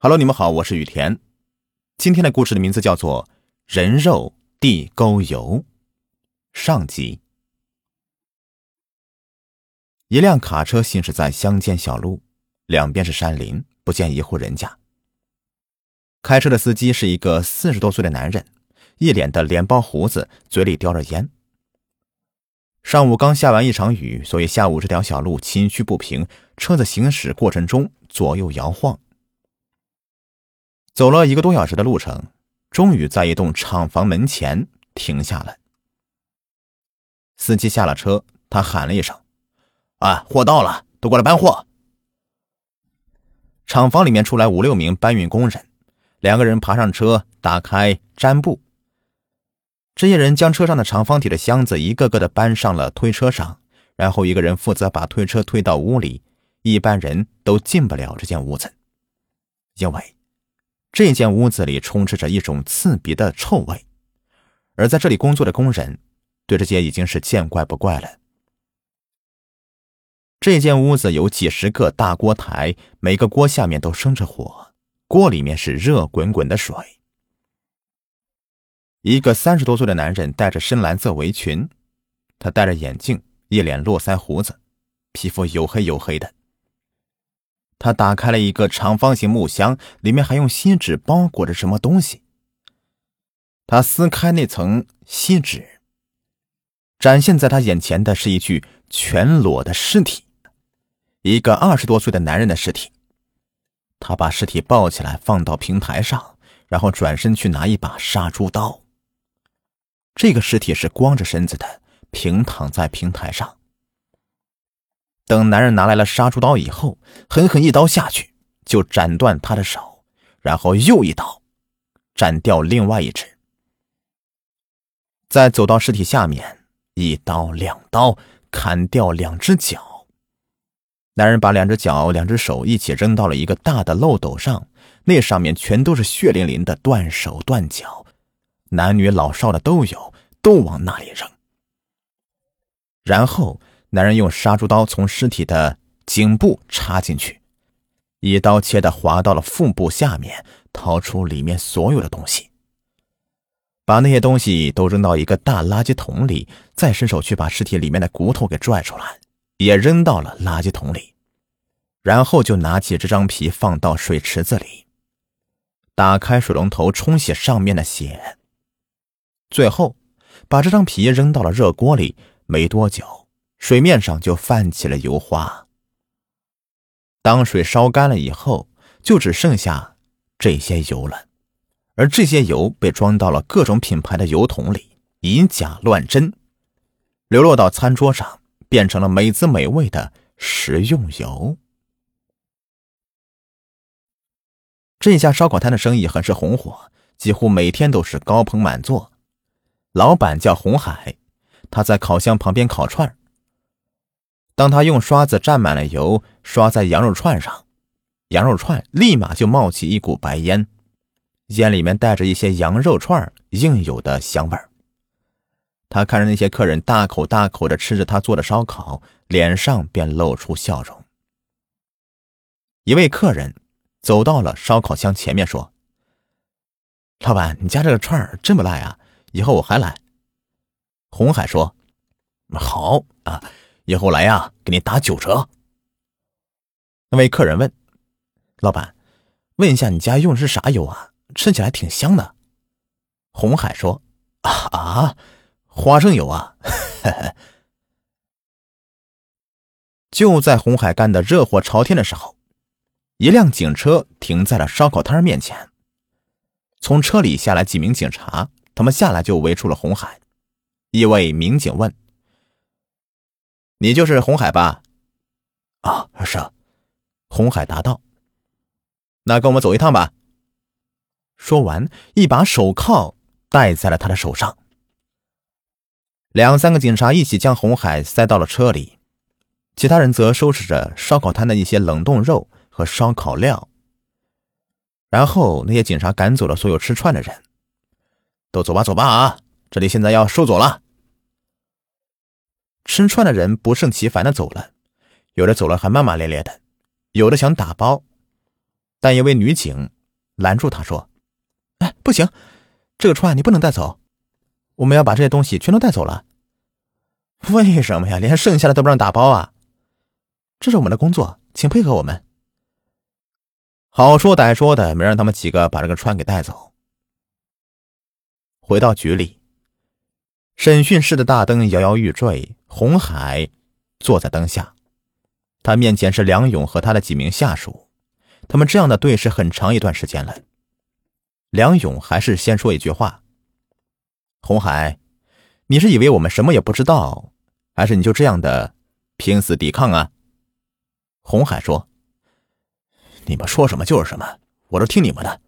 Hello，你们好，我是雨田。今天的故事的名字叫做《人肉地沟油》上集。一辆卡车行驶在乡间小路，两边是山林，不见一户人家。开车的司机是一个四十多岁的男人，一脸的脸包胡子，嘴里叼着烟。上午刚下完一场雨，所以下午这条小路崎岖不平，车子行驶过程中左右摇晃。走了一个多小时的路程，终于在一栋厂房门前停下了。司机下了车，他喊了一声：“啊，货到了，都过来搬货。”厂房里面出来五六名搬运工人，两个人爬上车，打开毡布。这些人将车上的长方体的箱子一个个的搬上了推车上，然后一个人负责把推车推到屋里，一般人都进不了这间屋子，因为。这间屋子里充斥着一种刺鼻的臭味，而在这里工作的工人对这些已经是见怪不怪了。这间屋子有几十个大锅台，每个锅下面都生着火，锅里面是热滚滚的水。一个三十多岁的男人戴着深蓝色围裙，他戴着眼镜，一脸络腮胡子，皮肤黝黑黝黑的。他打开了一个长方形木箱，里面还用锡纸包裹着什么东西。他撕开那层锡纸，展现在他眼前的是一具全裸的尸体，一个二十多岁的男人的尸体。他把尸体抱起来放到平台上，然后转身去拿一把杀猪刀。这个尸体是光着身子的，平躺在平台上。等男人拿来了杀猪刀以后，狠狠一刀下去，就斩断他的手，然后又一刀，斩掉另外一只。再走到尸体下面，一刀两刀砍掉两只脚。男人把两只脚、两只手一起扔到了一个大的漏斗上，那上面全都是血淋淋的断手断脚，男女老少的都有，都往那里扔。然后。男人用杀猪刀从尸体的颈部插进去，一刀切的划到了腹部下面，掏出里面所有的东西，把那些东西都扔到一个大垃圾桶里，再伸手去把尸体里面的骨头给拽出来，也扔到了垃圾桶里，然后就拿起这张皮放到水池子里，打开水龙头冲洗上面的血，最后把这张皮扔到了热锅里，没多久。水面上就泛起了油花。当水烧干了以后，就只剩下这些油了，而这些油被装到了各种品牌的油桶里，以假乱真，流落到餐桌上，变成了美滋美味的食用油。这家烧烤摊的生意很是红火，几乎每天都是高朋满座。老板叫红海，他在烤箱旁边烤串当他用刷子蘸满了油，刷在羊肉串上，羊肉串立马就冒起一股白烟，烟里面带着一些羊肉串应有的香味。他看着那些客人大口大口的吃着他做的烧烤，脸上便露出笑容。一位客人走到了烧烤箱前面，说：“老板，你家这个串儿真不赖啊，以后我还来。”红海说：“好啊。”以后来呀，给你打九折。那位客人问：“老板，问一下你家用的是啥油啊？吃起来挺香的。”红海说：“啊啊，花生油啊！” 就在红海干的热火朝天的时候，一辆警车停在了烧烤摊面前。从车里下来几名警察，他们下来就围住了红海。一位民警问。你就是红海吧？啊，是。红海答道：“那跟我们走一趟吧。”说完，一把手铐戴在了他的手上。两三个警察一起将红海塞到了车里，其他人则收拾着烧烤摊的一些冷冻肉和烧烤料。然后，那些警察赶走了所有吃串的人，都走吧，走吧啊！这里现在要收走了。吃串的人不胜其烦的走了，有的走了还骂骂咧咧的，有的想打包。但一位女警拦住他说：“哎，不行，这个串你不能带走，我们要把这些东西全都带走了。”“为什么呀？连剩下的都不让打包啊？”“这是我们的工作，请配合我们。”好说歹说的，没让他们几个把这个串给带走。回到局里，审讯室的大灯摇摇欲坠，红海坐在灯下，他面前是梁勇和他的几名下属，他们这样的对视很长一段时间了。梁勇还是先说一句话：“红海，你是以为我们什么也不知道，还是你就这样的拼死抵抗啊？”红海说。你们说什么就是什么，我都听你们的。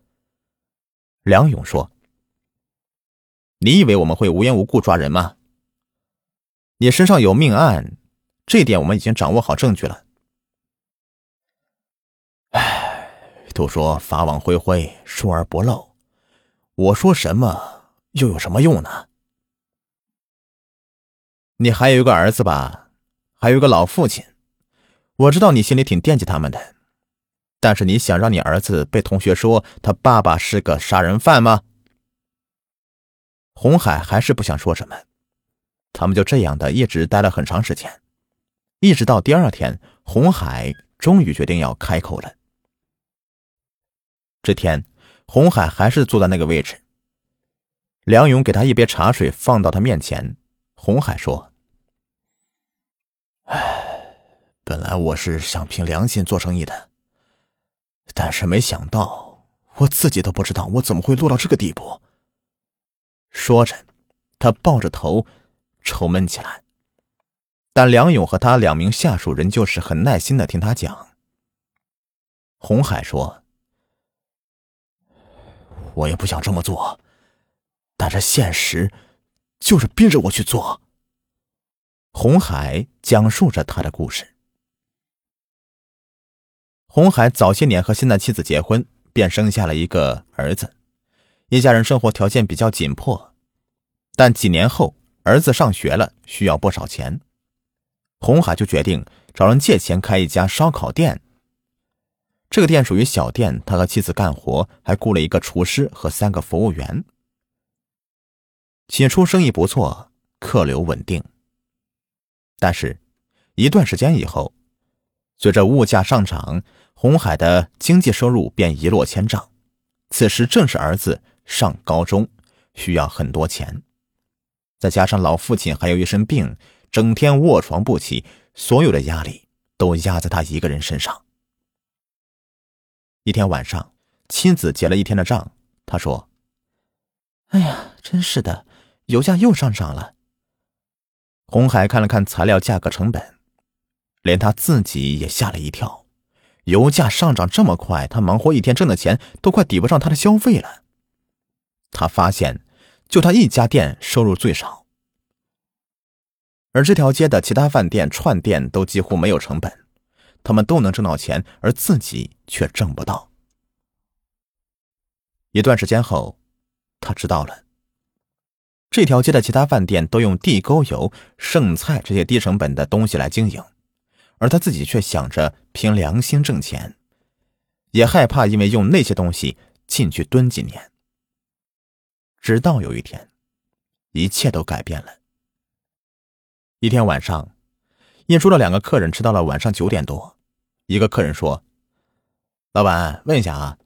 梁勇说：“你以为我们会无缘无故抓人吗？你身上有命案，这点我们已经掌握好证据了。唉，都说法网恢恢，疏而不漏，我说什么又有什么用呢？你还有一个儿子吧，还有一个老父亲，我知道你心里挺惦记他们的。”但是你想让你儿子被同学说他爸爸是个杀人犯吗？红海还是不想说什么，他们就这样的一直待了很长时间，一直到第二天，红海终于决定要开口了。这天，红海还是坐在那个位置，梁勇给他一杯茶水放到他面前，红海说：“唉，本来我是想凭良心做生意的。”但是没想到，我自己都不知道我怎么会落到这个地步。说着，他抱着头愁闷起来。但梁勇和他两名下属仍旧是很耐心的听他讲。红海说：“我也不想这么做，但是现实就是逼着我去做。”红海讲述着他的故事。红海早些年和现在妻子结婚，便生下了一个儿子，一家人生活条件比较紧迫。但几年后，儿子上学了，需要不少钱，红海就决定找人借钱开一家烧烤店。这个店属于小店，他和妻子干活，还雇了一个厨师和三个服务员。起初生意不错，客流稳定。但是，一段时间以后，随着物价上涨，红海的经济收入便一落千丈。此时正是儿子上高中，需要很多钱，再加上老父亲还有一身病，整天卧床不起，所有的压力都压在他一个人身上。一天晚上，妻子结了一天的账，他说：“哎呀，真是的，油价又上涨了。”红海看了看材料价格成本。连他自己也吓了一跳，油价上涨这么快，他忙活一天挣的钱都快抵不上他的消费了。他发现，就他一家店收入最少，而这条街的其他饭店、串店都几乎没有成本，他们都能挣到钱，而自己却挣不到。一段时间后，他知道了，这条街的其他饭店都用地沟油、剩菜这些低成本的东西来经营。而他自己却想着凭良心挣钱，也害怕因为用那些东西进去蹲几年。直到有一天，一切都改变了。一天晚上，印书的两个客人吃到了晚上九点多。一个客人说：“老板，问一下啊，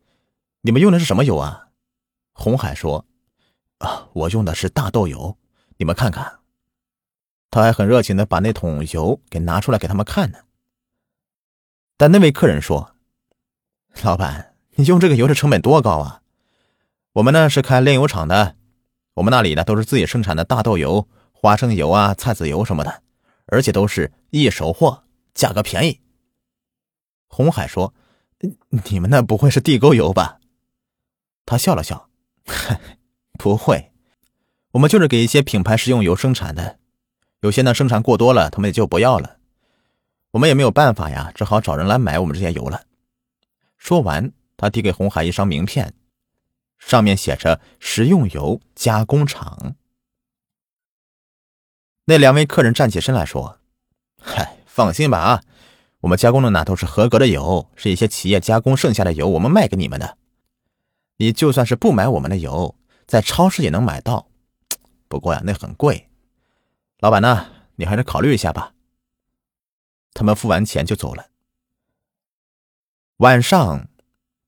你们用的是什么油啊？”红海说：“啊，我用的是大豆油，你们看看。”他还很热情的把那桶油给拿出来给他们看呢。但那位客人说：“老板，你用这个油的成本多高啊？我们呢是开炼油厂的，我们那里呢都是自己生产的大豆油、花生油啊、菜籽油什么的，而且都是一手货，价格便宜。”红海说：“你们那不会是地沟油吧？”他笑了笑：“ 不会，我们就是给一些品牌食用油生产的，有些呢生产过多了，他们也就不要了。”我们也没有办法呀，只好找人来买我们这些油了。说完，他递给红海一张名片，上面写着“食用油加工厂”。那两位客人站起身来说：“嗨，放心吧啊，我们加工的那都是合格的油，是一些企业加工剩下的油，我们卖给你们的。你就算是不买我们的油，在超市也能买到，不过呀，那很贵。老板呢，你还是考虑一下吧。他们付完钱就走了。晚上，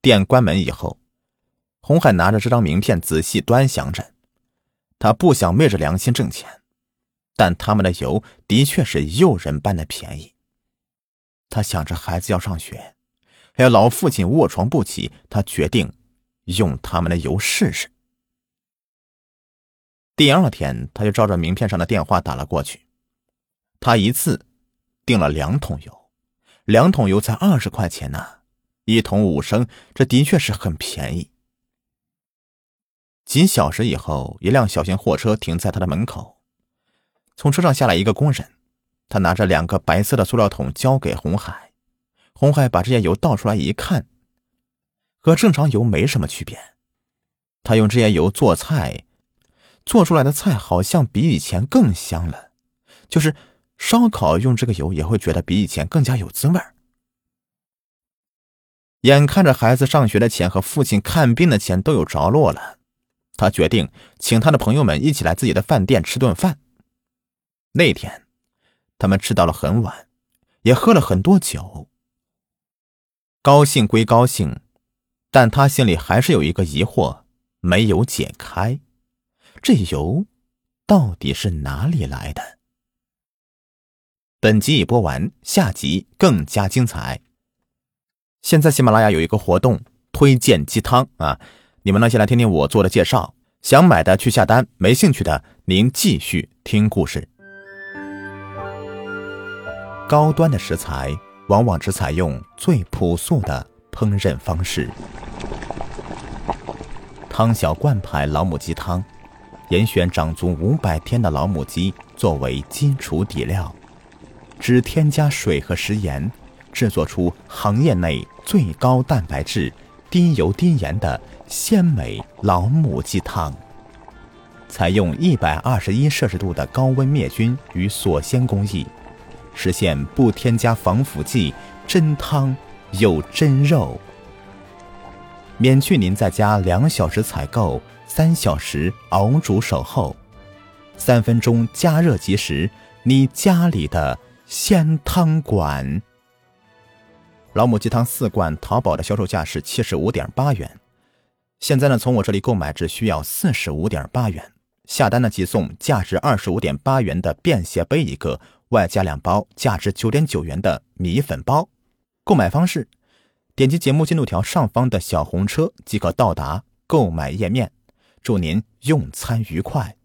店关门以后，红海拿着这张名片仔细端详着。他不想昧着良心挣钱，但他们的油的确是诱人般的便宜。他想着孩子要上学，还有老父亲卧床不起，他决定用他们的油试试。第二天，他就照着名片上的电话打了过去。他一次订了两桶油，两桶油才二十块钱呢，一桶五升，这的确是很便宜。几小时以后，一辆小型货车停在他的门口，从车上下来一个工人，他拿着两个白色的塑料桶交给红海。红海把这些油倒出来一看，和正常油没什么区别。他用这些油做菜。做出来的菜好像比以前更香了，就是烧烤用这个油也会觉得比以前更加有滋味。眼看着孩子上学的钱和父亲看病的钱都有着落了，他决定请他的朋友们一起来自己的饭店吃顿饭。那天，他们吃到了很晚，也喝了很多酒。高兴归高兴，但他心里还是有一个疑惑没有解开。这油到底是哪里来的？本集已播完，下集更加精彩。现在喜马拉雅有一个活动，推荐鸡汤啊！你们呢，先来听听我做的介绍。想买的去下单，没兴趣的您继续听故事。高端的食材往往只采用最朴素的烹饪方式。汤小罐牌老母鸡汤。严选长足五百天的老母鸡作为基础底料，只添加水和食盐，制作出行业内最高蛋白质、低油低盐的鲜美老母鸡汤。采用一百二十一摄氏度的高温灭菌与锁鲜工艺，实现不添加防腐剂，真汤有真肉。免去您在家两小时采购。三小时熬煮守候，三分钟加热即食，你家里的鲜汤馆。老母鸡汤四罐，淘宝的销售价是七十五点八元，现在呢从我这里购买只需要四十五点八元，下单呢即送价值二十五点八元的便携杯一个，外加两包价值九点九元的米粉包。购买方式：点击节目进度条上方的小红车即可到达购买页面。祝您用餐愉快。